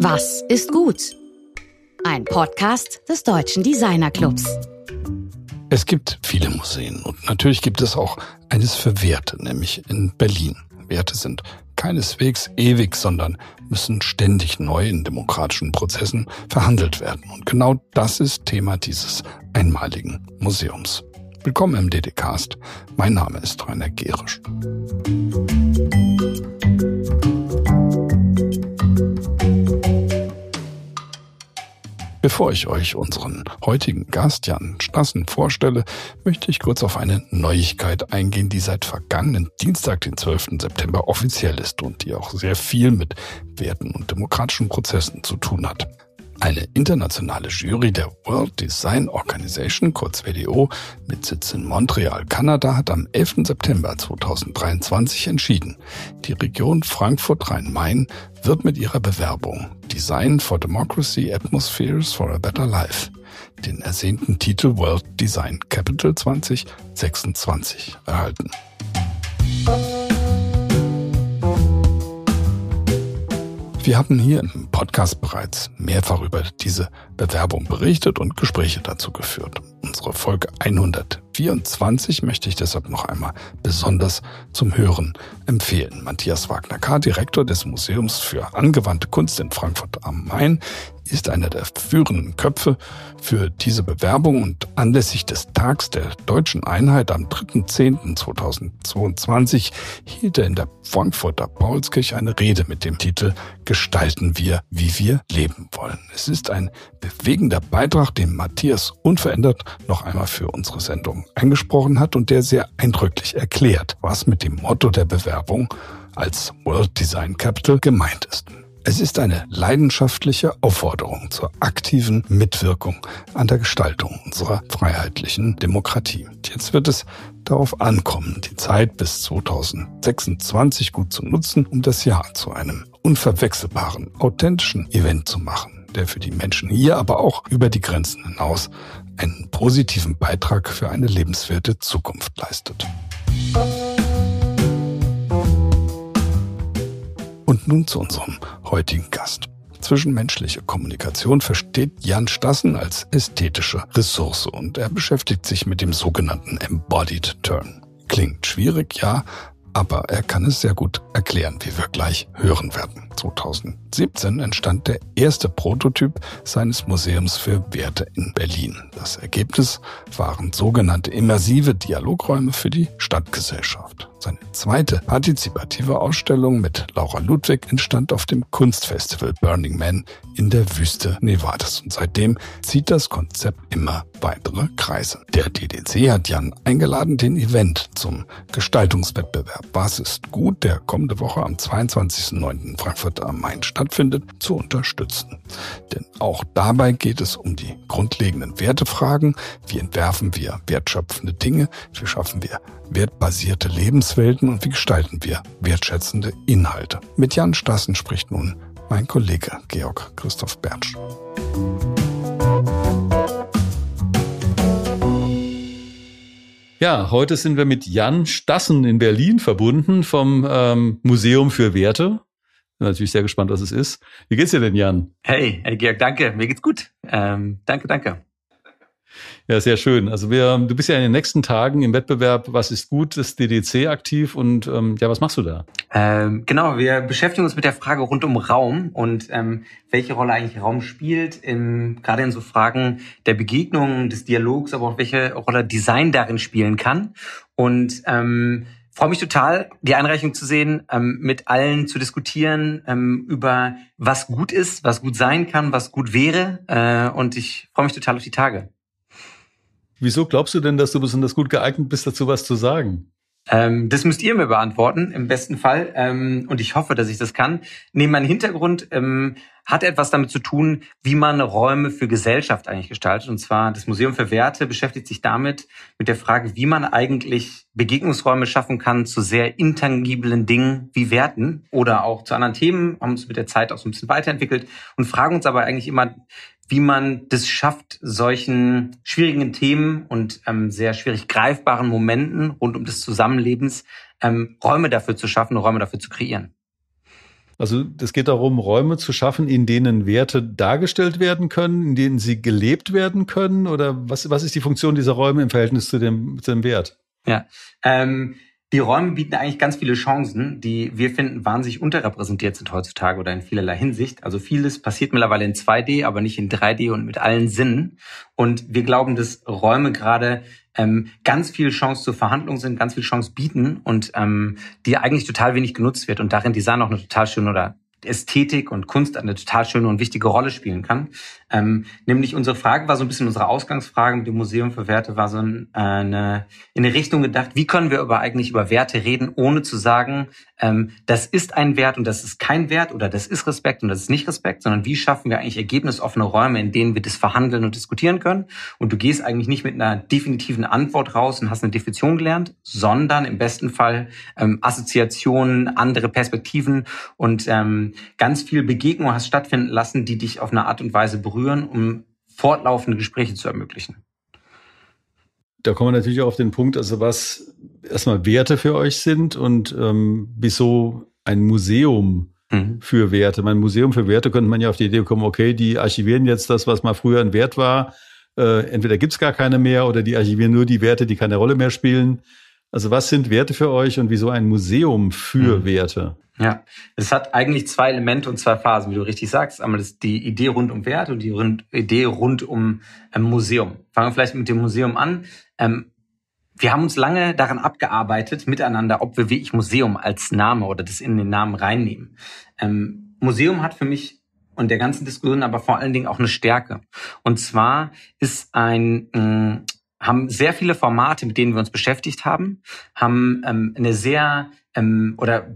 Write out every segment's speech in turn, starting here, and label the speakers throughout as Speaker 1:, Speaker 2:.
Speaker 1: Was ist gut? Ein Podcast des Deutschen Designer Clubs.
Speaker 2: Es gibt viele Museen und natürlich gibt es auch eines für Werte, nämlich in Berlin. Werte sind keineswegs ewig, sondern müssen ständig neu in demokratischen Prozessen verhandelt werden. Und genau das ist Thema dieses einmaligen Museums. Willkommen im DDcast. Mein Name ist Rainer Gerisch. Bevor ich euch unseren heutigen Gast Jan Stassen vorstelle, möchte ich kurz auf eine Neuigkeit eingehen, die seit vergangenen Dienstag, den 12. September, offiziell ist und die auch sehr viel mit Werten und demokratischen Prozessen zu tun hat. Eine internationale Jury der World Design Organization, kurz WDO, mit Sitz in Montreal, Kanada, hat am 11. September 2023 entschieden, die Region Frankfurt-Rhein-Main wird mit ihrer Bewerbung Design for Democracy Atmospheres for a Better Life den ersehnten Titel World Design Capital 2026 erhalten. Wir haben hier im Podcast bereits mehrfach über diese Bewerbung berichtet und Gespräche dazu geführt. Unsere Folge 124 möchte ich deshalb noch einmal besonders zum Hören empfehlen. Matthias Wagner-K., Direktor des Museums für angewandte Kunst in Frankfurt am Main, ist einer der führenden Köpfe für diese Bewerbung und anlässlich des Tags der deutschen Einheit am 3.10.2022 hielt er in der Frankfurter Paulskirche eine Rede mit dem Titel Gestalten wir, wie wir leben wollen. Es ist ein bewegender Beitrag, den Matthias unverändert noch einmal für unsere Sendung eingesprochen hat und der sehr eindrücklich erklärt, was mit dem Motto der Bewerbung als World Design Capital gemeint ist. Es ist eine leidenschaftliche Aufforderung zur aktiven Mitwirkung an der Gestaltung unserer freiheitlichen Demokratie. Jetzt wird es darauf ankommen, die Zeit bis 2026 gut zu nutzen, um das Jahr zu einem unverwechselbaren, authentischen Event zu machen, der für die Menschen hier, aber auch über die Grenzen hinaus einen positiven Beitrag für eine lebenswerte Zukunft leistet. Und nun zu unserem heutigen Gast. Zwischenmenschliche Kommunikation versteht Jan Stassen als ästhetische Ressource und er beschäftigt sich mit dem sogenannten Embodied Turn. Klingt schwierig, ja, aber er kann es sehr gut erklären, wie wir gleich hören werden. 2017 entstand der erste Prototyp seines Museums für Werte in Berlin. Das Ergebnis waren sogenannte immersive Dialogräume für die Stadtgesellschaft. Seine zweite partizipative Ausstellung mit Laura Ludwig entstand auf dem Kunstfestival Burning Man in der Wüste Nevadas. Und seitdem zieht das Konzept immer weitere Kreise. Der DDC hat Jan eingeladen, den Event zum Gestaltungswettbewerb Was ist gut, der kommende Woche am 22.09. in Frankfurt am Main stattfindet, zu unterstützen. Denn auch dabei geht es um die grundlegenden Wertefragen. Wie entwerfen wir wertschöpfende Dinge? Wie schaffen wir wertbasierte Lebenswelten und wie gestalten wir wertschätzende Inhalte? Mit Jan Stassen spricht nun mein Kollege Georg Christoph Bertsch.
Speaker 3: Ja, heute sind wir mit Jan Stassen in Berlin verbunden vom ähm, Museum für Werte. Bin natürlich sehr gespannt, was es ist. Wie geht's dir denn, Jan?
Speaker 4: Hey, hey Georg, danke. Mir geht's gut. Ähm, danke, danke.
Speaker 3: Ja, sehr schön. Also wir, du bist ja in den nächsten Tagen im Wettbewerb Was ist gut, das DDC aktiv und ähm, ja, was machst du da?
Speaker 4: Ähm, genau, wir beschäftigen uns mit der Frage rund um Raum und ähm, welche Rolle eigentlich Raum spielt, im, gerade in so Fragen der Begegnung, des Dialogs, aber auch welche Rolle Design darin spielen kann. Und ähm, freue mich total, die Einreichung zu sehen, ähm, mit allen zu diskutieren ähm, über was gut ist, was gut sein kann, was gut wäre. Äh, und ich freue mich total auf die Tage.
Speaker 3: Wieso glaubst du denn, dass du besonders gut geeignet bist, dazu was zu sagen?
Speaker 4: Ähm, das müsst ihr mir beantworten, im besten Fall. Ähm, und ich hoffe, dass ich das kann. Neben meinem Hintergrund ähm, hat etwas damit zu tun, wie man Räume für Gesellschaft eigentlich gestaltet. Und zwar das Museum für Werte beschäftigt sich damit, mit der Frage, wie man eigentlich Begegnungsräume schaffen kann zu sehr intangiblen Dingen wie Werten oder auch zu anderen Themen, haben uns mit der Zeit auch so ein bisschen weiterentwickelt und fragen uns aber eigentlich immer, wie man das schafft, solchen schwierigen Themen und ähm, sehr schwierig greifbaren Momenten rund um des Zusammenlebens ähm, Räume dafür zu schaffen, Räume dafür zu kreieren.
Speaker 3: Also es geht darum, Räume zu schaffen, in denen Werte dargestellt werden können, in denen sie gelebt werden können? Oder was, was ist die Funktion dieser Räume im Verhältnis zu dem, zu dem Wert?
Speaker 4: Ja, ähm, die Räume bieten eigentlich ganz viele Chancen, die wir finden wahnsinnig unterrepräsentiert sind heutzutage oder in vielerlei Hinsicht. Also vieles passiert mittlerweile in 2D, aber nicht in 3D und mit allen Sinnen. Und wir glauben, dass Räume gerade ähm, ganz viel Chance zur Verhandlung sind, ganz viel Chance bieten und ähm, die eigentlich total wenig genutzt wird und darin Design auch eine total schöne oder Ästhetik und Kunst eine total schöne und wichtige Rolle spielen kann. Ähm, nämlich unsere Frage war so ein bisschen unsere Ausgangsfrage mit dem Museum für Werte war so ein, äh, eine, in eine Richtung gedacht, wie können wir über eigentlich über Werte reden, ohne zu sagen, ähm, das ist ein Wert und das ist kein Wert oder das ist Respekt und das ist nicht Respekt, sondern wie schaffen wir eigentlich ergebnisoffene Räume, in denen wir das verhandeln und diskutieren können. Und du gehst eigentlich nicht mit einer definitiven Antwort raus und hast eine Definition gelernt, sondern im besten Fall ähm, Assoziationen, andere Perspektiven und ähm, ganz viel Begegnung hast stattfinden lassen, die dich auf eine Art und Weise berühren um fortlaufende Gespräche zu ermöglichen.
Speaker 3: Da kommen wir natürlich auch auf den Punkt, also was erstmal Werte für euch sind und ähm, wieso ein Museum mhm. für Werte. Mein Museum für Werte könnte man ja auf die Idee kommen, okay, die archivieren jetzt das, was mal früher ein Wert war. Äh, entweder gibt's gar keine mehr oder die archivieren nur die Werte, die keine Rolle mehr spielen. Also was sind Werte für euch und wieso ein Museum für mhm. Werte?
Speaker 4: Ja, es hat eigentlich zwei Elemente und zwei Phasen, wie du richtig sagst. Einmal ist die Idee rund um Wert und die rund, Idee rund um ähm, Museum. Fangen wir vielleicht mit dem Museum an. Ähm, wir haben uns lange daran abgearbeitet, miteinander, ob wir wirklich Museum als Name oder das in den Namen reinnehmen. Ähm, Museum hat für mich und der ganzen Diskussion aber vor allen Dingen auch eine Stärke. Und zwar ist ein, mh, haben sehr viele Formate, mit denen wir uns beschäftigt haben, haben ähm, eine sehr ähm, oder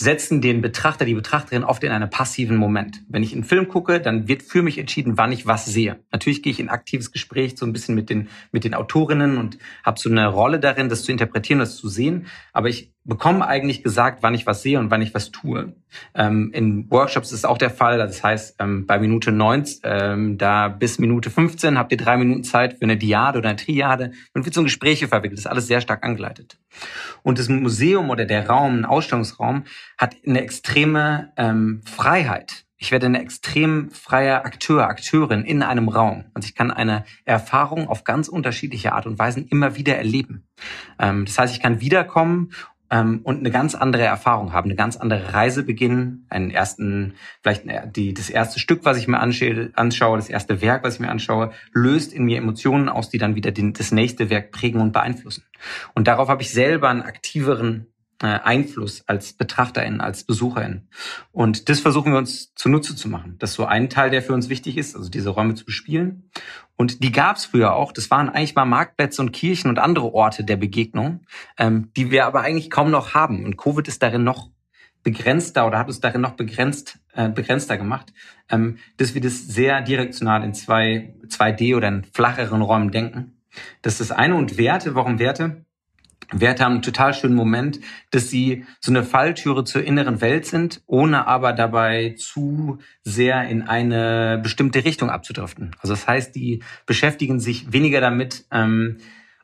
Speaker 4: setzen den Betrachter, die Betrachterin oft in einen passiven Moment. Wenn ich einen Film gucke, dann wird für mich entschieden, wann ich was sehe. Natürlich gehe ich in aktives Gespräch so ein bisschen mit den, mit den Autorinnen und habe so eine Rolle darin, das zu interpretieren, das zu sehen. Aber ich bekomme eigentlich gesagt, wann ich was sehe und wann ich was tue. Ähm, in Workshops ist auch der Fall. Das heißt, ähm, bei Minute 9, ähm, da bis Minute 15 habt ihr drei Minuten Zeit für eine Diade oder eine Triade und wird so ein Gespräche verwickelt. Das ist alles sehr stark angeleitet. Und das Museum oder der Raum, ein Ausstellungsraum, hat eine extreme ähm, Freiheit. Ich werde ein extrem freier Akteur, Akteurin in einem Raum. Also ich kann eine Erfahrung auf ganz unterschiedliche Art und Weisen immer wieder erleben. Ähm, das heißt, ich kann wiederkommen ähm, und eine ganz andere Erfahrung haben, eine ganz andere Reise beginnen, einen ersten, vielleicht die, das erste Stück, was ich mir anschaue, das erste Werk, was ich mir anschaue, löst in mir Emotionen aus, die dann wieder den, das nächste Werk prägen und beeinflussen. Und darauf habe ich selber einen aktiveren Einfluss als Betrachterin, als Besucherin. Und das versuchen wir uns zunutze zu machen. Das ist so ein Teil, der für uns wichtig ist, also diese Räume zu bespielen. Und die gab es früher auch. Das waren eigentlich mal Marktplätze und Kirchen und andere Orte der Begegnung, ähm, die wir aber eigentlich kaum noch haben. Und Covid ist darin noch begrenzter oder hat uns darin noch begrenzt, äh, begrenzter gemacht, ähm, dass wir das sehr direktional in zwei, 2D oder in flacheren Räumen denken. Das ist das eine. Und Werte, warum Werte? Werte haben einen total schönen Moment, dass sie so eine Falltüre zur inneren Welt sind, ohne aber dabei zu sehr in eine bestimmte Richtung abzudriften. Also das heißt, die beschäftigen sich weniger damit, ähm,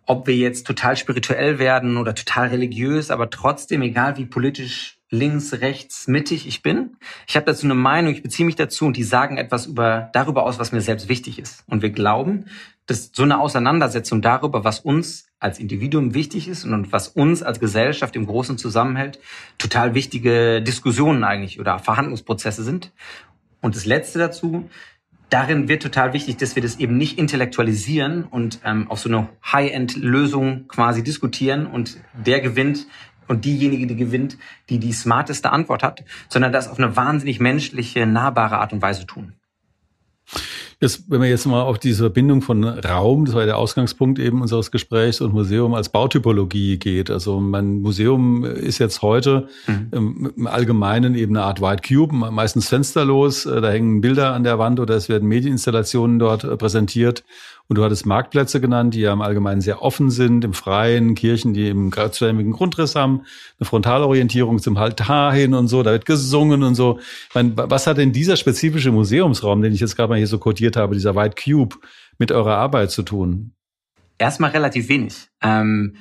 Speaker 4: ob wir jetzt total spirituell werden oder total religiös, aber trotzdem, egal wie politisch links, rechts, mittig ich bin. Ich habe dazu eine Meinung, ich beziehe mich dazu und die sagen etwas über darüber aus, was mir selbst wichtig ist. Und wir glauben, dass so eine Auseinandersetzung darüber, was uns als Individuum wichtig ist und was uns als Gesellschaft im Großen zusammenhält, total wichtige Diskussionen eigentlich oder Verhandlungsprozesse sind. Und das Letzte dazu, darin wird total wichtig, dass wir das eben nicht intellektualisieren und ähm, auf so eine High-End-Lösung quasi diskutieren und der gewinnt und diejenige, die gewinnt, die die smarteste Antwort hat, sondern das auf eine wahnsinnig menschliche, nahbare Art und Weise tun.
Speaker 3: Jetzt, wenn man jetzt mal auf diese Verbindung von Raum, das war ja der Ausgangspunkt eben unseres Gesprächs, und Museum als Bautypologie geht. Also mein Museum ist jetzt heute mhm. im Allgemeinen eben eine Art White Cube, meistens fensterlos. Da hängen Bilder an der Wand oder es werden Medieninstallationen dort äh, präsentiert. Und du hattest Marktplätze genannt, die ja im Allgemeinen sehr offen sind, im Freien, Kirchen, die eben kreuzförmigen Grundriss haben, eine Frontalorientierung zum Altar hin und so, da wird gesungen und so. Ich meine, was hat denn dieser spezifische Museumsraum, den ich jetzt gerade mal hier so kodiert habe, dieser White Cube, mit eurer Arbeit zu tun?
Speaker 4: Erstmal relativ wenig, ähm,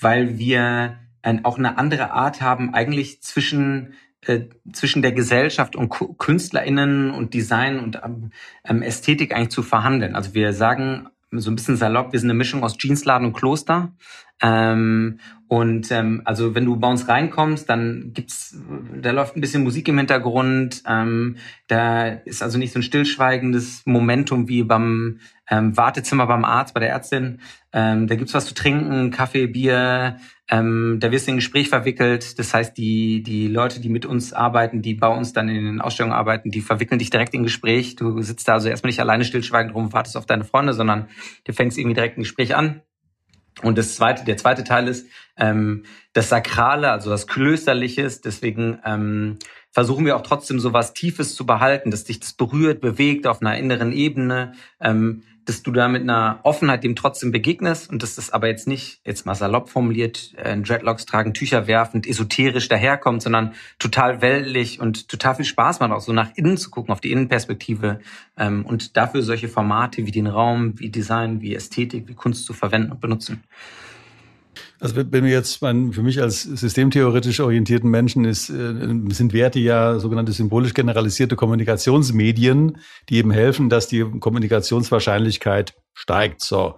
Speaker 4: weil wir ein, auch eine andere Art haben, eigentlich zwischen äh, zwischen der Gesellschaft und KünstlerInnen und Design und ähm, Ästhetik eigentlich zu verhandeln. Also wir sagen so ein bisschen salopp, wir sind eine Mischung aus Jeansladen und Kloster. Ähm, und ähm, also wenn du bei uns reinkommst, dann gibt's, da läuft ein bisschen Musik im Hintergrund. Ähm, da ist also nicht so ein stillschweigendes Momentum wie beim ähm, Wartezimmer beim Arzt, bei der Ärztin. Ähm, da gibt's was zu trinken, Kaffee, Bier. Ähm, da wirst du in ein Gespräch verwickelt. Das heißt, die die Leute, die mit uns arbeiten, die bei uns dann in den Ausstellungen arbeiten, die verwickeln dich direkt in ein Gespräch. Du sitzt da also erstmal nicht alleine stillschweigend rum, wartest auf deine Freunde, sondern du fängst irgendwie direkt ein Gespräch an und das zweite, der zweite Teil ist ähm, das Sakrale, also das Klösterliches. Deswegen ähm, versuchen wir auch trotzdem so was Tiefes zu behalten, dass dich das berührt, bewegt auf einer inneren Ebene. Ähm, dass du da mit einer Offenheit dem trotzdem begegnest und dass das aber jetzt nicht, jetzt mal salopp formuliert, äh, Dreadlocks tragen, Tücher werfend, esoterisch daherkommt, sondern total weltlich und total viel Spaß macht, auch so nach innen zu gucken, auf die Innenperspektive ähm, und dafür solche Formate wie den Raum, wie Design, wie Ästhetik, wie Kunst zu verwenden und benutzen.
Speaker 3: Also wenn wir jetzt, mein, für mich als systemtheoretisch orientierten Menschen ist, äh, sind Werte ja sogenannte symbolisch generalisierte Kommunikationsmedien, die eben helfen, dass die Kommunikationswahrscheinlichkeit steigt. So.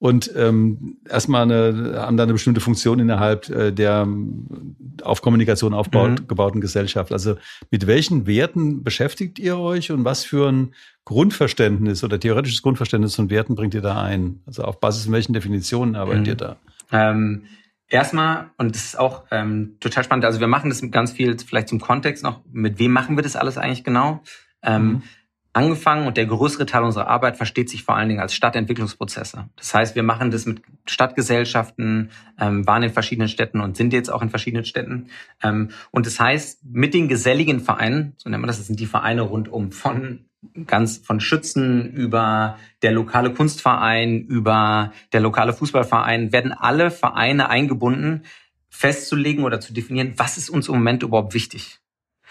Speaker 3: Und ähm, erstmal eine, haben da eine bestimmte Funktion innerhalb äh, der auf Kommunikation aufgebauten mhm. Gesellschaft. Also mit welchen Werten beschäftigt ihr euch und was für ein Grundverständnis oder theoretisches Grundverständnis von Werten bringt ihr da ein? Also auf Basis von welchen Definitionen arbeitet mhm. ihr da?
Speaker 4: Ähm, erstmal, und das ist auch ähm, total spannend, also wir machen das mit ganz viel, vielleicht zum Kontext noch, mit wem machen wir das alles eigentlich genau? Ähm, mhm. Angefangen und der größere Teil unserer Arbeit versteht sich vor allen Dingen als Stadtentwicklungsprozesse. Das heißt, wir machen das mit Stadtgesellschaften, ähm, waren in verschiedenen Städten und sind jetzt auch in verschiedenen Städten. Ähm, und das heißt, mit den geselligen Vereinen, so nennt man das, das sind die Vereine rundum von ganz von Schützen über der lokale Kunstverein, über der lokale Fußballverein, werden alle Vereine eingebunden, festzulegen oder zu definieren, was ist uns im Moment überhaupt wichtig.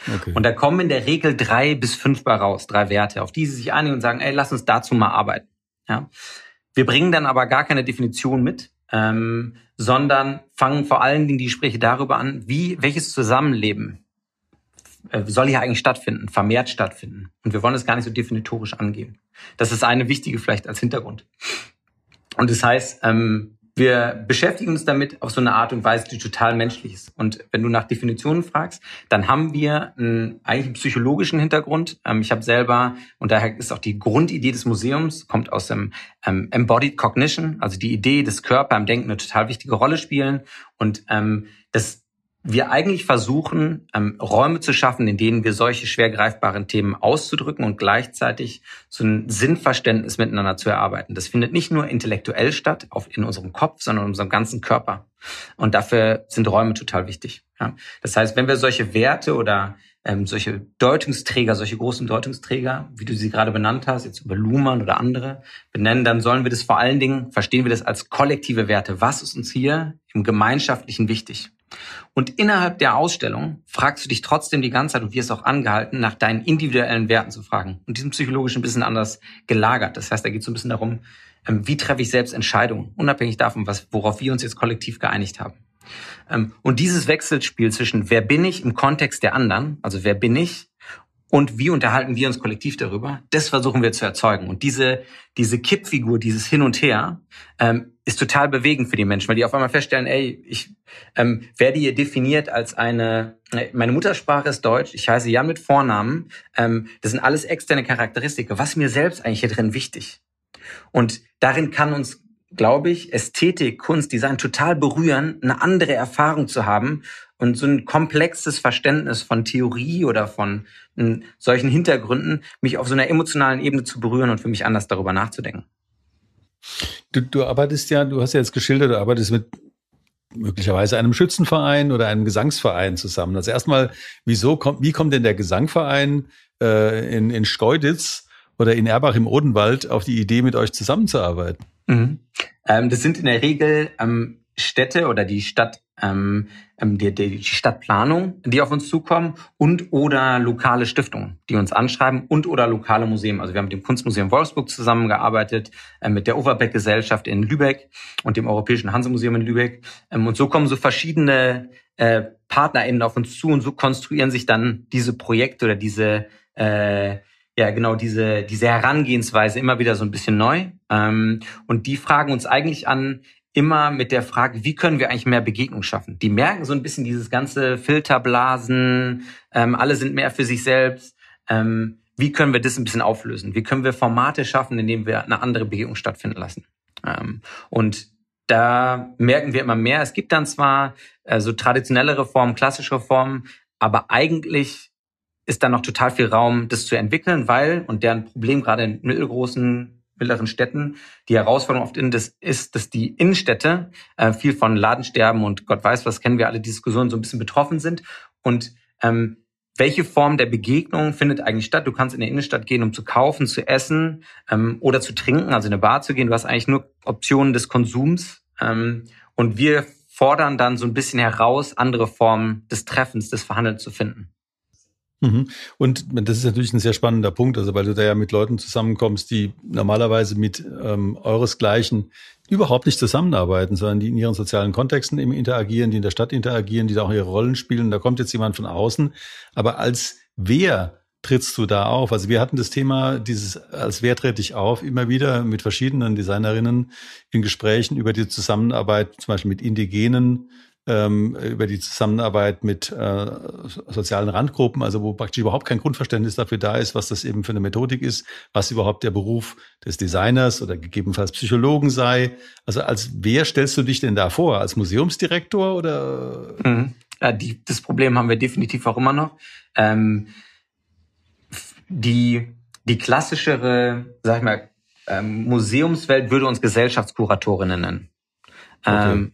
Speaker 4: Okay. Und da kommen in der Regel drei bis fünf bei raus, drei Werte, auf die sie sich einigen und sagen, ey, lass uns dazu mal arbeiten. Ja? Wir bringen dann aber gar keine Definition mit, ähm, sondern fangen vor allen Dingen die Gespräche darüber an, wie welches Zusammenleben äh, soll hier eigentlich stattfinden, vermehrt stattfinden. Und wir wollen es gar nicht so definitorisch angehen. Das ist eine wichtige vielleicht als Hintergrund. Und das heißt, ähm, wir beschäftigen uns damit auf so eine Art und Weise, die total menschlich ist. Und wenn du nach Definitionen fragst, dann haben wir einen, eigentlich psychologischen Hintergrund. Ähm, ich habe selber, und daher ist auch die Grundidee des Museums, kommt aus dem ähm, Embodied Cognition, also die Idee, dass Körper im Denken eine total wichtige Rolle spielen. Und ähm, das wir eigentlich versuchen, ähm, Räume zu schaffen, in denen wir solche schwer greifbaren Themen auszudrücken und gleichzeitig so ein Sinnverständnis miteinander zu erarbeiten. Das findet nicht nur intellektuell statt, auf, in unserem Kopf, sondern in unserem ganzen Körper. Und dafür sind Räume total wichtig. Ja. Das heißt, wenn wir solche Werte oder ähm, solche Deutungsträger, solche großen Deutungsträger, wie du sie gerade benannt hast, jetzt über Luhmann oder andere, benennen, dann sollen wir das vor allen Dingen, verstehen wir das als kollektive Werte. Was ist uns hier im Gemeinschaftlichen wichtig? Und innerhalb der Ausstellung fragst du dich trotzdem die ganze Zeit und wirst auch angehalten, nach deinen individuellen Werten zu fragen. Und die sind psychologisch ein bisschen anders gelagert. Das heißt, da geht es so ein bisschen darum, ähm, wie treffe ich selbst Entscheidungen, unabhängig davon, was, worauf wir uns jetzt kollektiv geeinigt haben. Ähm, und dieses Wechselspiel zwischen wer bin ich im Kontext der anderen, also wer bin ich und wie unterhalten wir uns kollektiv darüber, das versuchen wir zu erzeugen. Und diese, diese Kippfigur, dieses Hin und Her, ähm, ist total bewegend für die Menschen, weil die auf einmal feststellen, ey, ich ähm, werde hier definiert als eine, äh, meine Muttersprache ist Deutsch, ich heiße Jan mit Vornamen, ähm, das sind alles externe Charakteristika. Was mir selbst eigentlich hier drin wichtig? Und darin kann uns, glaube ich, Ästhetik, Kunst, Design total berühren, eine andere Erfahrung zu haben und so ein komplexes Verständnis von Theorie oder von m, solchen Hintergründen, mich auf so einer emotionalen Ebene zu berühren und für mich anders darüber nachzudenken.
Speaker 3: Du, du arbeitest ja, du hast ja jetzt geschildert, du arbeitest mit möglicherweise einem Schützenverein oder einem Gesangsverein zusammen. Also erstmal, wieso kommt, wie kommt denn der Gesangverein äh, in, in Schkeuditz oder in Erbach im Odenwald auf die Idee, mit euch zusammenzuarbeiten?
Speaker 4: Mhm. Ähm, das sind in der Regel ähm, Städte oder die Stadt ähm, ähm, die, die Stadtplanung, die auf uns zukommen und oder lokale Stiftungen, die uns anschreiben und oder lokale Museen. Also wir haben mit dem Kunstmuseum Wolfsburg zusammengearbeitet, äh, mit der Overbeck Gesellschaft in Lübeck und dem Europäischen Hansemuseum in Lübeck. Ähm, und so kommen so verschiedene äh, PartnerInnen auf uns zu und so konstruieren sich dann diese Projekte oder diese, äh, ja genau, diese, diese Herangehensweise immer wieder so ein bisschen neu. Ähm, und die fragen uns eigentlich an, immer mit der Frage, wie können wir eigentlich mehr Begegnung schaffen? Die merken so ein bisschen dieses ganze Filterblasen, ähm, alle sind mehr für sich selbst. Ähm, wie können wir das ein bisschen auflösen? Wie können wir Formate schaffen, indem wir eine andere Begegnung stattfinden lassen? Ähm, und da merken wir immer mehr. Es gibt dann zwar äh, so traditionelle Reformen, klassische Reformen, aber eigentlich ist da noch total viel Raum, das zu entwickeln, weil, und deren Problem gerade in mittelgroßen, mittleren Städten, die Herausforderung oft in das ist, dass die Innenstädte äh, viel von Ladensterben und Gott weiß was, kennen wir alle Diskussionen, so ein bisschen betroffen sind. Und ähm, welche Form der Begegnung findet eigentlich statt? Du kannst in die Innenstadt gehen, um zu kaufen, zu essen ähm, oder zu trinken, also in eine Bar zu gehen. Du hast eigentlich nur Optionen des Konsums. Ähm, und wir fordern dann so ein bisschen heraus, andere Formen des Treffens, des Verhandelns zu finden.
Speaker 3: Mhm. Und das ist natürlich ein sehr spannender Punkt, also weil du da ja mit Leuten zusammenkommst, die normalerweise mit ähm, euresgleichen überhaupt nicht zusammenarbeiten, sondern die in ihren sozialen Kontexten eben interagieren, die in der Stadt interagieren, die da auch ihre Rollen spielen. Da kommt jetzt jemand von außen. Aber als wer trittst du da auf? Also wir hatten das Thema dieses, als wer trete ich auf, immer wieder mit verschiedenen Designerinnen in Gesprächen über die Zusammenarbeit, zum Beispiel mit indigenen ähm, über die Zusammenarbeit mit äh, sozialen Randgruppen, also wo praktisch überhaupt kein Grundverständnis dafür da ist, was das eben für eine Methodik ist, was überhaupt der Beruf des Designers oder gegebenenfalls Psychologen sei. Also als wer stellst du dich denn da vor? Als Museumsdirektor oder?
Speaker 4: Mhm. Ja, die, das Problem haben wir definitiv auch immer noch. Ähm, die, die klassischere, sag ich mal, ähm, Museumswelt würde uns Gesellschaftskuratorinnen nennen. Okay. Ähm,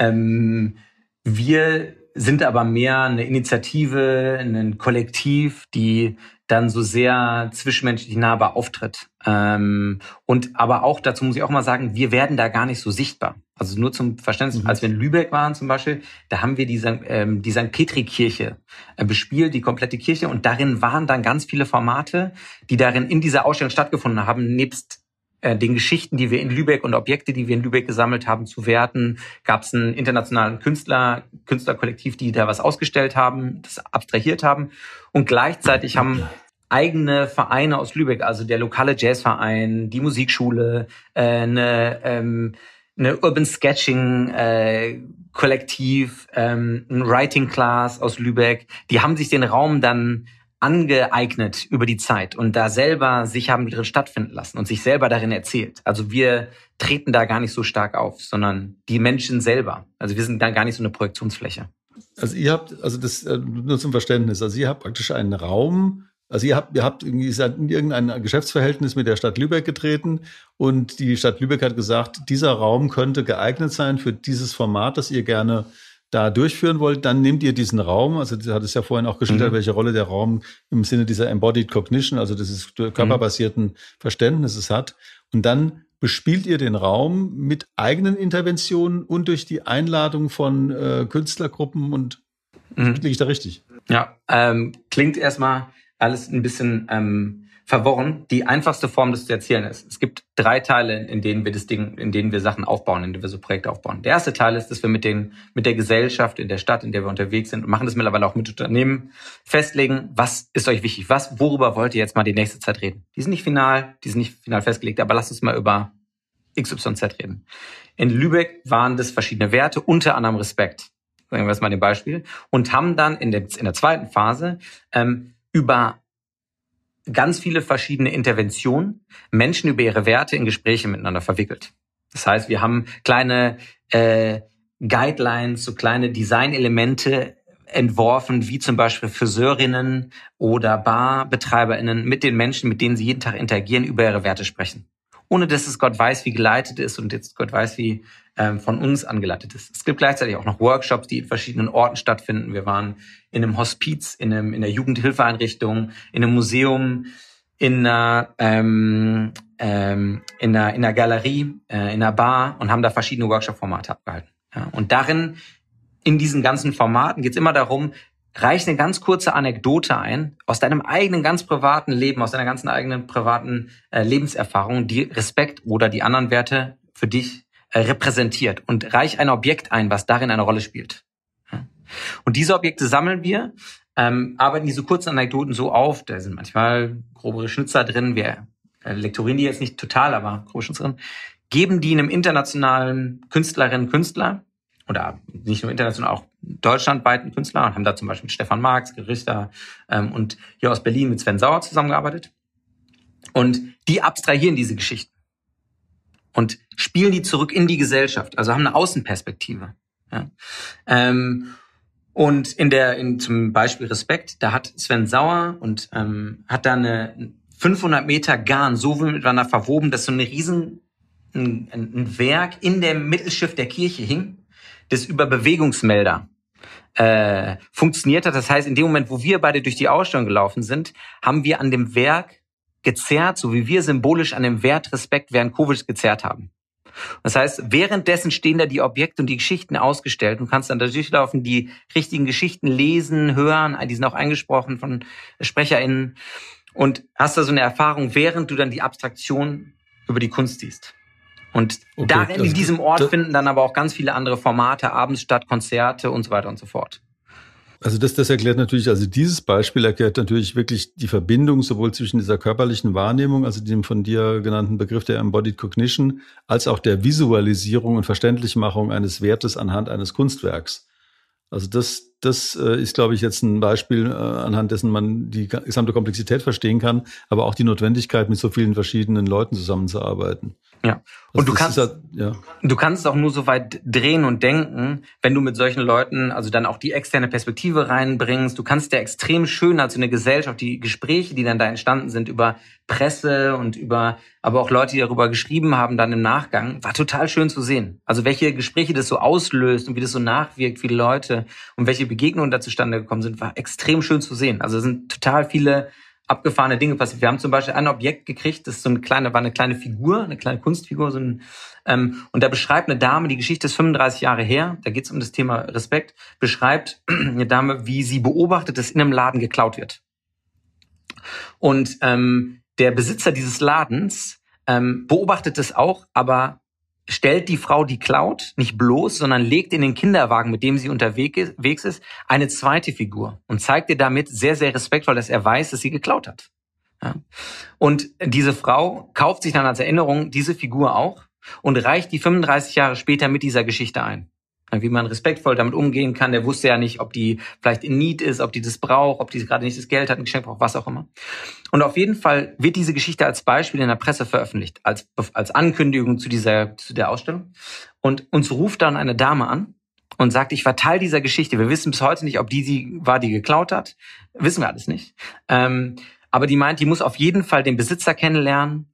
Speaker 4: ähm, wir sind aber mehr eine Initiative, ein Kollektiv, die dann so sehr zwischenmenschlich nahbar auftritt. Ähm, und aber auch, dazu muss ich auch mal sagen, wir werden da gar nicht so sichtbar. Also nur zum Verständnis, mhm. als wir in Lübeck waren zum Beispiel, da haben wir die, ähm, die St. Petri-Kirche äh, bespielt, die komplette Kirche. Und darin waren dann ganz viele Formate, die darin in dieser Ausstellung stattgefunden haben, nebst den Geschichten, die wir in Lübeck und Objekte, die wir in Lübeck gesammelt haben, zu werten. Gab es einen internationalen Künstler, Künstlerkollektiv, die da was ausgestellt haben, das abstrahiert haben. Und gleichzeitig haben eigene Vereine aus Lübeck, also der lokale Jazzverein, die Musikschule, äh, eine, ähm, eine Urban Sketching äh, Kollektiv, ähm, ein Writing Class aus Lübeck, die haben sich den Raum dann angeeignet über die Zeit und da selber sich haben drin stattfinden lassen und sich selber darin erzählt. Also wir treten da gar nicht so stark auf, sondern die Menschen selber. Also wir sind da gar nicht so eine Projektionsfläche.
Speaker 3: Also ihr habt, also das äh, nur zum Verständnis, also ihr habt praktisch einen Raum, also ihr habt, ihr habt irgendwie seid in irgendein Geschäftsverhältnis mit der Stadt Lübeck getreten und die Stadt Lübeck hat gesagt, dieser Raum könnte geeignet sein für dieses Format, das ihr gerne da durchführen wollt, dann nehmt ihr diesen Raum, also du hattest ja vorhin auch geschildert, mhm. welche Rolle der Raum im Sinne dieser Embodied Cognition, also dieses körperbasierten mhm. Verständnisses hat. Und dann bespielt ihr den Raum mit eigenen Interventionen und durch die Einladung von äh, Künstlergruppen und mhm. liege ich da richtig?
Speaker 4: Ja, ähm, klingt erstmal alles ein bisschen ähm, verworren. Die einfachste Form, das zu erzählen ist. Es gibt drei Teile, in denen wir das Ding, in denen wir Sachen aufbauen, in denen wir so Projekte aufbauen. Der erste Teil ist, dass wir mit den, mit der Gesellschaft in der Stadt, in der wir unterwegs sind und machen das mittlerweile auch mit Unternehmen, festlegen, was ist euch wichtig? Was, worüber wollt ihr jetzt mal die nächste Zeit reden? Die sind nicht final, die sind nicht final festgelegt, aber lasst uns mal über XYZ reden. In Lübeck waren das verschiedene Werte, unter anderem Respekt. Sagen wir jetzt mal ein Beispiel. Und haben dann in der, in der zweiten Phase ähm, über ganz viele verschiedene Interventionen Menschen über ihre Werte in Gespräche miteinander verwickelt. Das heißt, wir haben kleine äh, Guidelines, so kleine Designelemente entworfen, wie zum Beispiel Friseurinnen oder Barbetreiberinnen mit den Menschen, mit denen sie jeden Tag interagieren, über ihre Werte sprechen. Ohne dass es Gott weiß, wie geleitet ist und jetzt Gott weiß, wie von uns angeleitet ist. Es gibt gleichzeitig auch noch Workshops, die in verschiedenen Orten stattfinden. Wir waren in einem Hospiz, in, einem, in einer Jugendhilfeeinrichtung, in einem Museum, in einer, ähm, ähm, in einer, in einer Galerie, äh, in einer Bar und haben da verschiedene Workshop-Formate abgehalten. Ja, und darin, in diesen ganzen Formaten geht es immer darum, reich eine ganz kurze Anekdote ein aus deinem eigenen ganz privaten Leben, aus deiner ganzen eigenen privaten äh, Lebenserfahrung, die Respekt oder die anderen Werte für dich repräsentiert und reich ein Objekt ein, was darin eine Rolle spielt. Und diese Objekte sammeln wir, ähm, arbeiten diese kurzen Anekdoten so auf, da sind manchmal grobere Schnitzer drin, wir äh, lektorieren die jetzt nicht total, aber grobe Schnitzer drin, geben die einem internationalen Künstlerinnen Künstler oder nicht nur international, auch deutschlandweiten Künstler und haben da zum Beispiel mit Stefan Marx, Gerichter ähm, und hier aus Berlin mit Sven Sauer zusammengearbeitet. Und die abstrahieren diese Geschichten und spielen die zurück in die Gesellschaft, also haben eine Außenperspektive. Ja. Ähm, und in der, in, zum Beispiel Respekt, da hat Sven Sauer und ähm, hat da eine 500 Meter Garn so miteinander verwoben, dass so eine riesen ein, ein Werk in dem Mittelschiff der Kirche hing, das über Bewegungsmelder äh, funktioniert hat. Das heißt, in dem Moment, wo wir beide durch die Ausstellung gelaufen sind, haben wir an dem Werk gezerrt, so wie wir symbolisch an dem Wert Respekt während Covid gezerrt haben. Das heißt, währenddessen stehen da die Objekte und die Geschichten ausgestellt und kannst dann da durchlaufen, die richtigen Geschichten lesen, hören, die sind auch eingesprochen von SprecherInnen und hast da so eine Erfahrung, während du dann die Abstraktion über die Kunst siehst. Und okay, darin, in diesem Ort finden dann aber auch ganz viele andere Formate abends statt, Konzerte und so weiter und so fort.
Speaker 3: Also das, das erklärt natürlich, also dieses Beispiel erklärt natürlich wirklich die Verbindung sowohl zwischen dieser körperlichen Wahrnehmung, also dem von dir genannten Begriff der Embodied Cognition, als auch der Visualisierung und Verständlichmachung eines Wertes anhand eines Kunstwerks. Also das, das äh, ist, glaube ich, jetzt ein Beispiel, äh, anhand dessen man die gesamte Komplexität verstehen kann, aber auch die Notwendigkeit, mit so vielen verschiedenen Leuten zusammenzuarbeiten.
Speaker 4: Ja. Und also du kannst, halt, ja. du kannst auch nur so weit drehen und denken, wenn du mit solchen Leuten, also dann auch die externe Perspektive reinbringst. Du kannst ja extrem schön als eine Gesellschaft, die Gespräche, die dann da entstanden sind über Presse und über, aber auch Leute, die darüber geschrieben haben, dann im Nachgang, war total schön zu sehen. Also welche Gespräche das so auslöst und wie das so nachwirkt, viele Leute und welche Begegnungen da zustande gekommen sind, war extrem schön zu sehen. Also sind total viele abgefahrene Dinge passiert. Wir haben zum Beispiel ein Objekt gekriegt, das ist so eine kleine, war eine kleine Figur, eine kleine Kunstfigur, so ein, ähm, und da beschreibt eine Dame, die Geschichte ist 35 Jahre her, da geht es um das Thema Respekt, beschreibt eine Dame, wie sie beobachtet, dass in einem Laden geklaut wird. Und ähm, der Besitzer dieses Ladens ähm, beobachtet es auch, aber stellt die Frau, die klaut, nicht bloß, sondern legt in den Kinderwagen, mit dem sie unterwegs ist, eine zweite Figur und zeigt ihr damit sehr, sehr respektvoll, dass er weiß, dass sie geklaut hat. Ja. Und diese Frau kauft sich dann als Erinnerung diese Figur auch und reicht die 35 Jahre später mit dieser Geschichte ein wie man respektvoll damit umgehen kann. Der wusste ja nicht, ob die vielleicht in Need ist, ob die das braucht, ob die gerade nicht das Geld hat, ein Geschenk braucht, was auch immer. Und auf jeden Fall wird diese Geschichte als Beispiel in der Presse veröffentlicht, als, als Ankündigung zu dieser, zu der Ausstellung. Und uns ruft dann eine Dame an und sagt, ich war Teil dieser Geschichte. Wir wissen bis heute nicht, ob die sie war, die geklaut hat. Wissen wir alles nicht. Ähm, aber die meint, die muss auf jeden Fall den Besitzer kennenlernen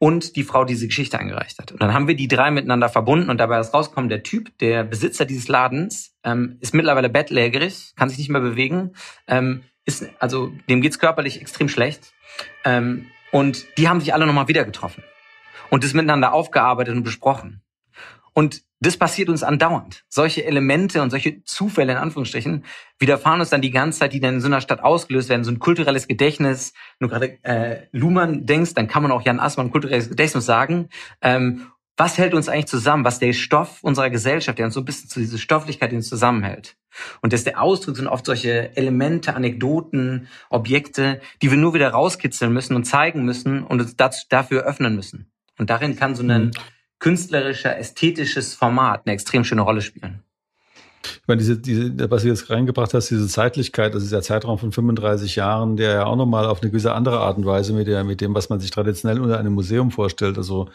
Speaker 4: und die Frau, die diese Geschichte eingereicht hat. Und dann haben wir die drei miteinander verbunden und dabei ist rausgekommen, der Typ, der Besitzer dieses Ladens, ähm, ist mittlerweile bettlägerig, kann sich nicht mehr bewegen, ähm, ist, also dem geht's körperlich extrem schlecht. Ähm, und die haben sich alle nochmal wieder getroffen und das miteinander aufgearbeitet und besprochen. Und das passiert uns andauernd. Solche Elemente und solche Zufälle in Anführungsstrichen widerfahren uns dann die ganze Zeit, die dann in so einer Stadt ausgelöst werden. So ein kulturelles Gedächtnis. Wenn du gerade äh, Luhmann denkst, dann kann man auch Jan Assmann kulturelles Gedächtnis sagen. Ähm, was hält uns eigentlich zusammen? Was der Stoff unserer Gesellschaft, der uns so ein bisschen zu dieser Stofflichkeit, die uns zusammenhält. Und dass der Ausdruck sind oft solche Elemente, Anekdoten, Objekte, die wir nur wieder rauskitzeln müssen und zeigen müssen und uns dazu, dafür öffnen müssen. Und darin kann so ein mhm künstlerischer, ästhetisches Format eine extrem schöne Rolle spielen.
Speaker 3: Ich meine, diese, diese, was du jetzt reingebracht hast, diese Zeitlichkeit, das ist der Zeitraum von 35 Jahren, der ja auch nochmal auf eine gewisse andere Art und Weise mit, der, mit dem, was man sich traditionell unter einem Museum vorstellt, also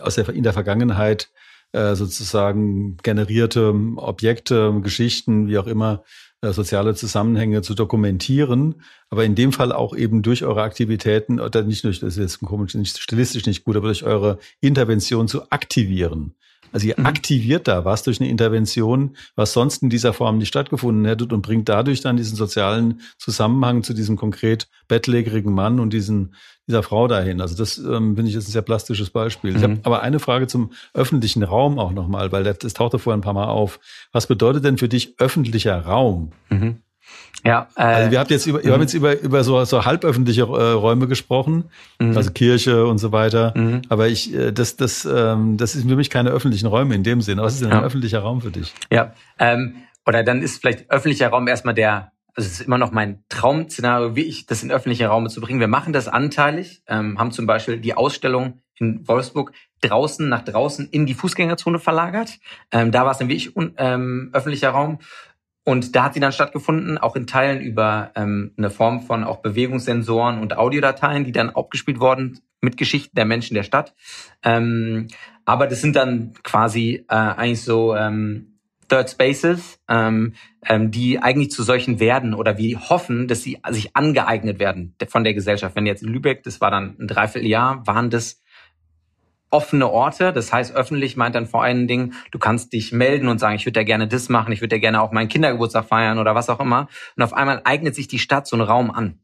Speaker 3: aus der, in der Vergangenheit äh, sozusagen generierte Objekte, Geschichten, wie auch immer, soziale Zusammenhänge zu dokumentieren, aber in dem Fall auch eben durch eure Aktivitäten, oder nicht durch, das ist jetzt komisch, nicht stilistisch nicht gut, aber durch eure Intervention zu aktivieren. Also ihr mhm. aktiviert da was durch eine Intervention, was sonst in dieser Form nicht stattgefunden hätte und bringt dadurch dann diesen sozialen Zusammenhang zu diesem konkret bettlägerigen Mann und diesen, dieser Frau dahin. Also das ähm, finde ich jetzt ein sehr plastisches Beispiel. Mhm. Ich habe aber eine Frage zum öffentlichen Raum auch nochmal, weil das, das tauchte vorher ein paar Mal auf. Was bedeutet denn für dich öffentlicher Raum? Mhm. Ja, äh, also wir haben jetzt über, wir haben jetzt über, über so, so halböffentliche äh, Räume gesprochen, mhm. also Kirche und so weiter. Mhm. Aber ich, äh, das, das, ähm, das ist für mich keine öffentlichen Räume in dem Sinne. Was ist denn ja. ein öffentlicher Raum für dich?
Speaker 4: Ja, ähm, oder dann ist vielleicht öffentlicher Raum erstmal der, also es ist immer noch mein Traum-Szenario, wie ich das in öffentliche Räume zu bringen. Wir machen das anteilig, ähm, haben zum Beispiel die Ausstellung in Wolfsburg draußen nach draußen in die Fußgängerzone verlagert. Ähm, da war es dann wirklich un, ähm, öffentlicher Raum. Und da hat sie dann stattgefunden, auch in Teilen über ähm, eine Form von auch Bewegungssensoren und Audiodateien, die dann abgespielt wurden mit Geschichten der Menschen der Stadt. Ähm, aber das sind dann quasi äh, eigentlich so ähm, Third Spaces, ähm, ähm, die eigentlich zu solchen werden oder wir hoffen, dass sie sich angeeignet werden von der Gesellschaft. Wenn jetzt in Lübeck, das war dann ein Dreivierteljahr, waren das offene Orte. Das heißt, öffentlich meint dann vor allen Dingen, du kannst dich melden und sagen, ich würde ja gerne das machen, ich würde ja gerne auch meinen Kindergeburtstag feiern oder was auch immer. Und auf einmal eignet sich die Stadt so einen Raum an.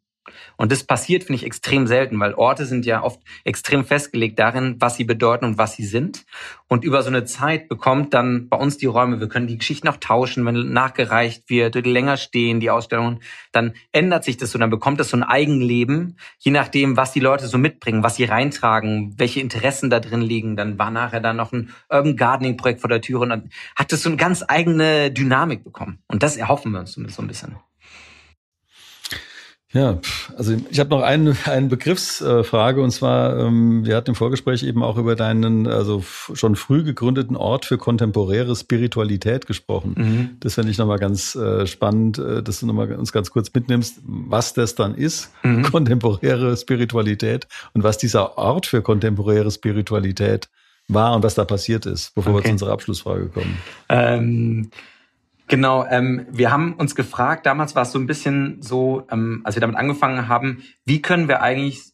Speaker 4: Und das passiert, finde ich, extrem selten, weil Orte sind ja oft extrem festgelegt darin, was sie bedeuten und was sie sind. Und über so eine Zeit bekommt dann bei uns die Räume, wir können die Geschichten auch tauschen, wenn nachgereicht wird, länger stehen, die Ausstellungen, dann ändert sich das so, dann bekommt das so ein Eigenleben, je nachdem, was die Leute so mitbringen, was sie reintragen, welche Interessen da drin liegen. Dann war nachher dann noch ein Urban Gardening Projekt vor der Tür und dann hat das so eine ganz eigene Dynamik bekommen. Und das erhoffen wir uns so ein bisschen.
Speaker 3: Ja, also ich habe noch eine, eine Begriffsfrage und zwar, ähm, wir hatten im Vorgespräch eben auch über deinen also schon früh gegründeten Ort für kontemporäre Spiritualität gesprochen. Mhm. Das fände ich nochmal ganz äh, spannend, äh, dass du nochmal uns ganz kurz mitnimmst, was das dann ist, mhm. kontemporäre Spiritualität und was dieser Ort für kontemporäre Spiritualität war und was da passiert ist, bevor okay. wir zu unserer Abschlussfrage kommen.
Speaker 4: Ähm Genau, ähm, wir haben uns gefragt, damals war es so ein bisschen so, ähm, als wir damit angefangen haben, wie können wir eigentlich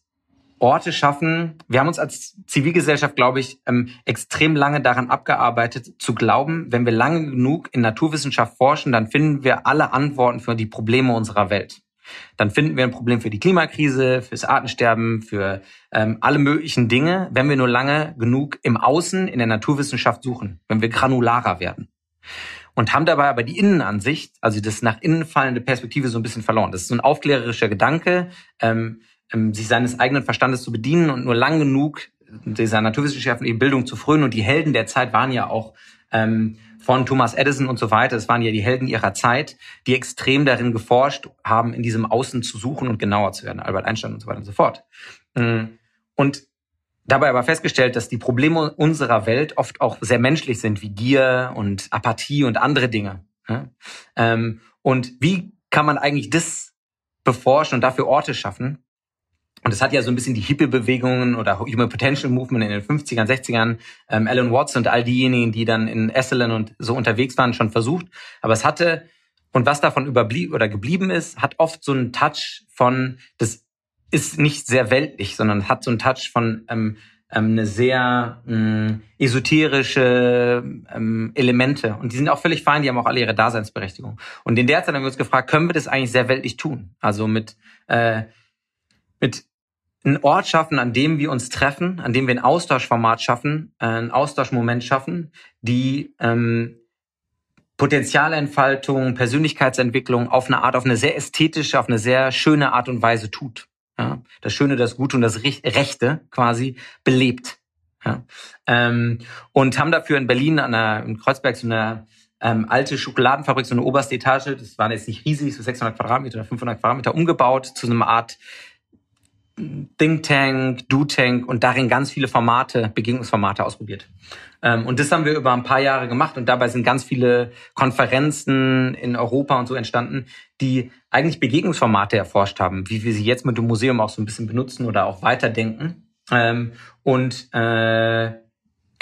Speaker 4: Orte schaffen? Wir haben uns als Zivilgesellschaft, glaube ich, ähm, extrem lange daran abgearbeitet, zu glauben, wenn wir lange genug in Naturwissenschaft forschen, dann finden wir alle Antworten für die Probleme unserer Welt. Dann finden wir ein Problem für die Klimakrise, fürs Artensterben, für ähm, alle möglichen Dinge, wenn wir nur lange genug im Außen, in der Naturwissenschaft suchen, wenn wir granularer werden und haben dabei aber die Innenansicht, also das nach innen fallende Perspektive so ein bisschen verloren. Das ist so ein aufklärerischer Gedanke, ähm, ähm, sich seines eigenen Verstandes zu bedienen und nur lang genug dieser Naturwissenschaften eben Bildung zu frönen. Und die Helden der Zeit waren ja auch ähm, von Thomas Edison und so weiter. Es waren ja die Helden ihrer Zeit, die extrem darin geforscht haben, in diesem Außen zu suchen und genauer zu werden. Albert Einstein und so weiter und so fort. Mm. Und Dabei aber festgestellt, dass die Probleme unserer Welt oft auch sehr menschlich sind, wie Gier und Apathie und andere Dinge. Ähm, und wie kann man eigentlich das beforschen und dafür Orte schaffen? Und das hat ja so ein bisschen die Hippie-Bewegungen oder Human Potential Movement in den 50ern, 60ern, ähm, Alan Watts und all diejenigen, die dann in Esselen und so unterwegs waren, schon versucht. Aber es hatte, und was davon überblieb oder geblieben ist, hat oft so einen Touch von, das ist nicht sehr weltlich, sondern hat so einen Touch von ähm, ähm, eine sehr ähm, esoterische ähm, Elemente. Und die sind auch völlig fein, die haben auch alle ihre Daseinsberechtigung. Und in der Zeit haben wir uns gefragt, können wir das eigentlich sehr weltlich tun? Also mit, äh, mit einen Ort schaffen, an dem wir uns treffen, an dem wir ein Austauschformat schaffen, äh, ein Austauschmoment schaffen, die ähm, Potenzialentfaltung, Persönlichkeitsentwicklung auf eine Art, auf eine sehr ästhetische, auf eine sehr schöne Art und Weise tut. Ja? Das Schöne, das Gute und das Rechte quasi belebt. Ja? Ähm, und haben dafür in Berlin an der, in Kreuzberg so eine ähm, alte Schokoladenfabrik, so eine oberste Etage, das war jetzt nicht riesig, so 600 Quadratmeter oder 500 Quadratmeter, umgebaut zu einer Art Think Tank, Do Tank und darin ganz viele Formate, Begegnungsformate ausprobiert. Ähm, und das haben wir über ein paar Jahre gemacht und dabei sind ganz viele Konferenzen in Europa und so entstanden, die eigentlich Begegnungsformate erforscht haben, wie wir sie jetzt mit dem Museum auch so ein bisschen benutzen oder auch weiterdenken. Ähm, und äh,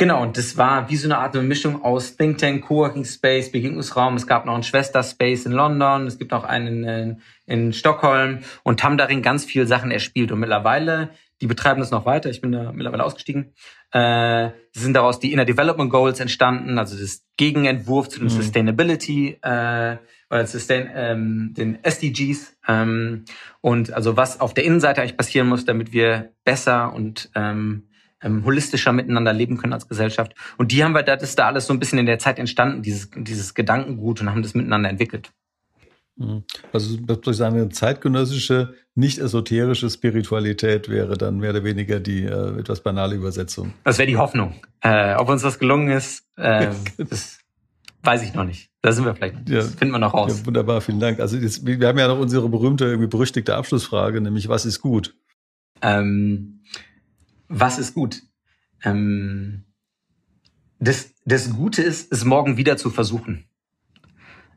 Speaker 4: Genau, und das war wie so eine Art Mischung aus Think Tank, Coworking Space, Begegnungsraum. Es gab noch einen Schwester-Space in London, es gibt noch einen in, in, Stockholm und haben darin ganz viele Sachen erspielt. Und mittlerweile, die betreiben das noch weiter, ich bin da mittlerweile ausgestiegen, äh, sind daraus die Inner Development Goals entstanden, also das Gegenentwurf zu den mhm. Sustainability äh, oder Sustain, ähm, den SDGs. Ähm, und also was auf der Innenseite eigentlich passieren muss, damit wir besser und ähm, ähm, holistischer miteinander leben können als Gesellschaft. Und die haben wir, das ist da alles so ein bisschen in der Zeit entstanden, dieses, dieses Gedankengut und haben das miteinander entwickelt.
Speaker 3: Mhm. Also durch seine zeitgenössische, nicht esoterische Spiritualität wäre dann mehr oder weniger die äh, etwas banale Übersetzung.
Speaker 4: Das wäre die Hoffnung. Äh, ob uns das gelungen ist, äh, das Weiß ich noch nicht. Da sind wir vielleicht. Ja, das finden wir noch raus.
Speaker 3: Ja, wunderbar, vielen Dank. Also jetzt, wir haben ja noch unsere berühmte, irgendwie berüchtigte Abschlussfrage, nämlich was ist gut?
Speaker 4: Ähm, was ist gut? Ähm, das, das Gute ist, es morgen wieder zu versuchen.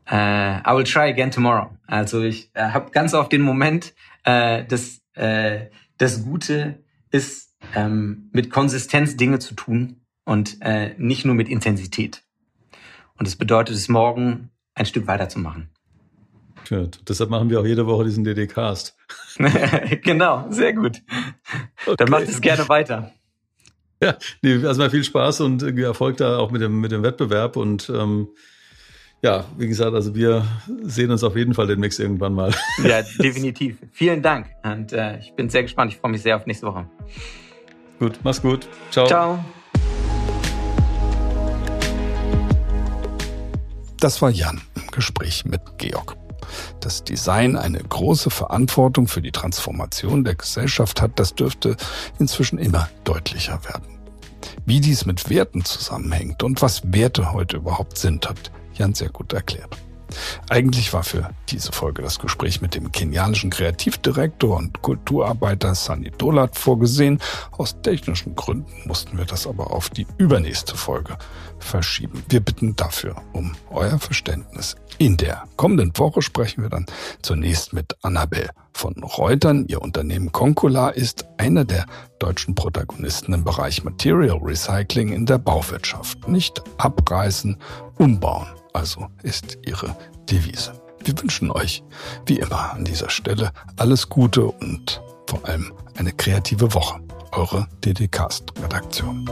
Speaker 4: Äh, I will try again tomorrow. Also ich äh, habe ganz oft den Moment, äh, dass äh, das Gute ist, ähm, mit Konsistenz Dinge zu tun und äh, nicht nur mit Intensität. Und das bedeutet es morgen ein Stück weiterzumachen.
Speaker 3: Ja, deshalb machen wir auch jede Woche diesen DD-Cast.
Speaker 4: genau, sehr gut. Okay. Dann macht es gerne weiter.
Speaker 3: Ja, nee, also mal viel Spaß und Erfolg da auch mit dem, mit dem Wettbewerb. Und ähm, ja, wie gesagt, also wir sehen uns auf jeden Fall demnächst irgendwann mal.
Speaker 4: Ja, definitiv. Vielen Dank. Und äh, ich bin sehr gespannt. Ich freue mich sehr auf nächste Woche.
Speaker 3: Gut, mach's gut. Ciao.
Speaker 4: Ciao.
Speaker 2: Das war Jan im Gespräch mit Georg. Dass Design eine große Verantwortung für die Transformation der Gesellschaft hat, das dürfte inzwischen immer deutlicher werden. Wie dies mit Werten zusammenhängt und was Werte heute überhaupt sind, hat Jan sehr gut erklärt. Eigentlich war für diese Folge das Gespräch mit dem kenianischen Kreativdirektor und Kulturarbeiter Sani Dolat vorgesehen. Aus technischen Gründen mussten wir das aber auf die übernächste Folge verschieben. Wir bitten dafür um euer Verständnis. In der kommenden Woche sprechen wir dann zunächst mit Annabel von Reutern. Ihr Unternehmen Concula ist einer der deutschen Protagonisten im Bereich Material Recycling in der Bauwirtschaft. Nicht abreißen, umbauen also ist ihre Devise. Wir wünschen euch, wie immer an dieser Stelle, alles Gute und vor allem eine kreative Woche. Eure DDcast-Redaktion.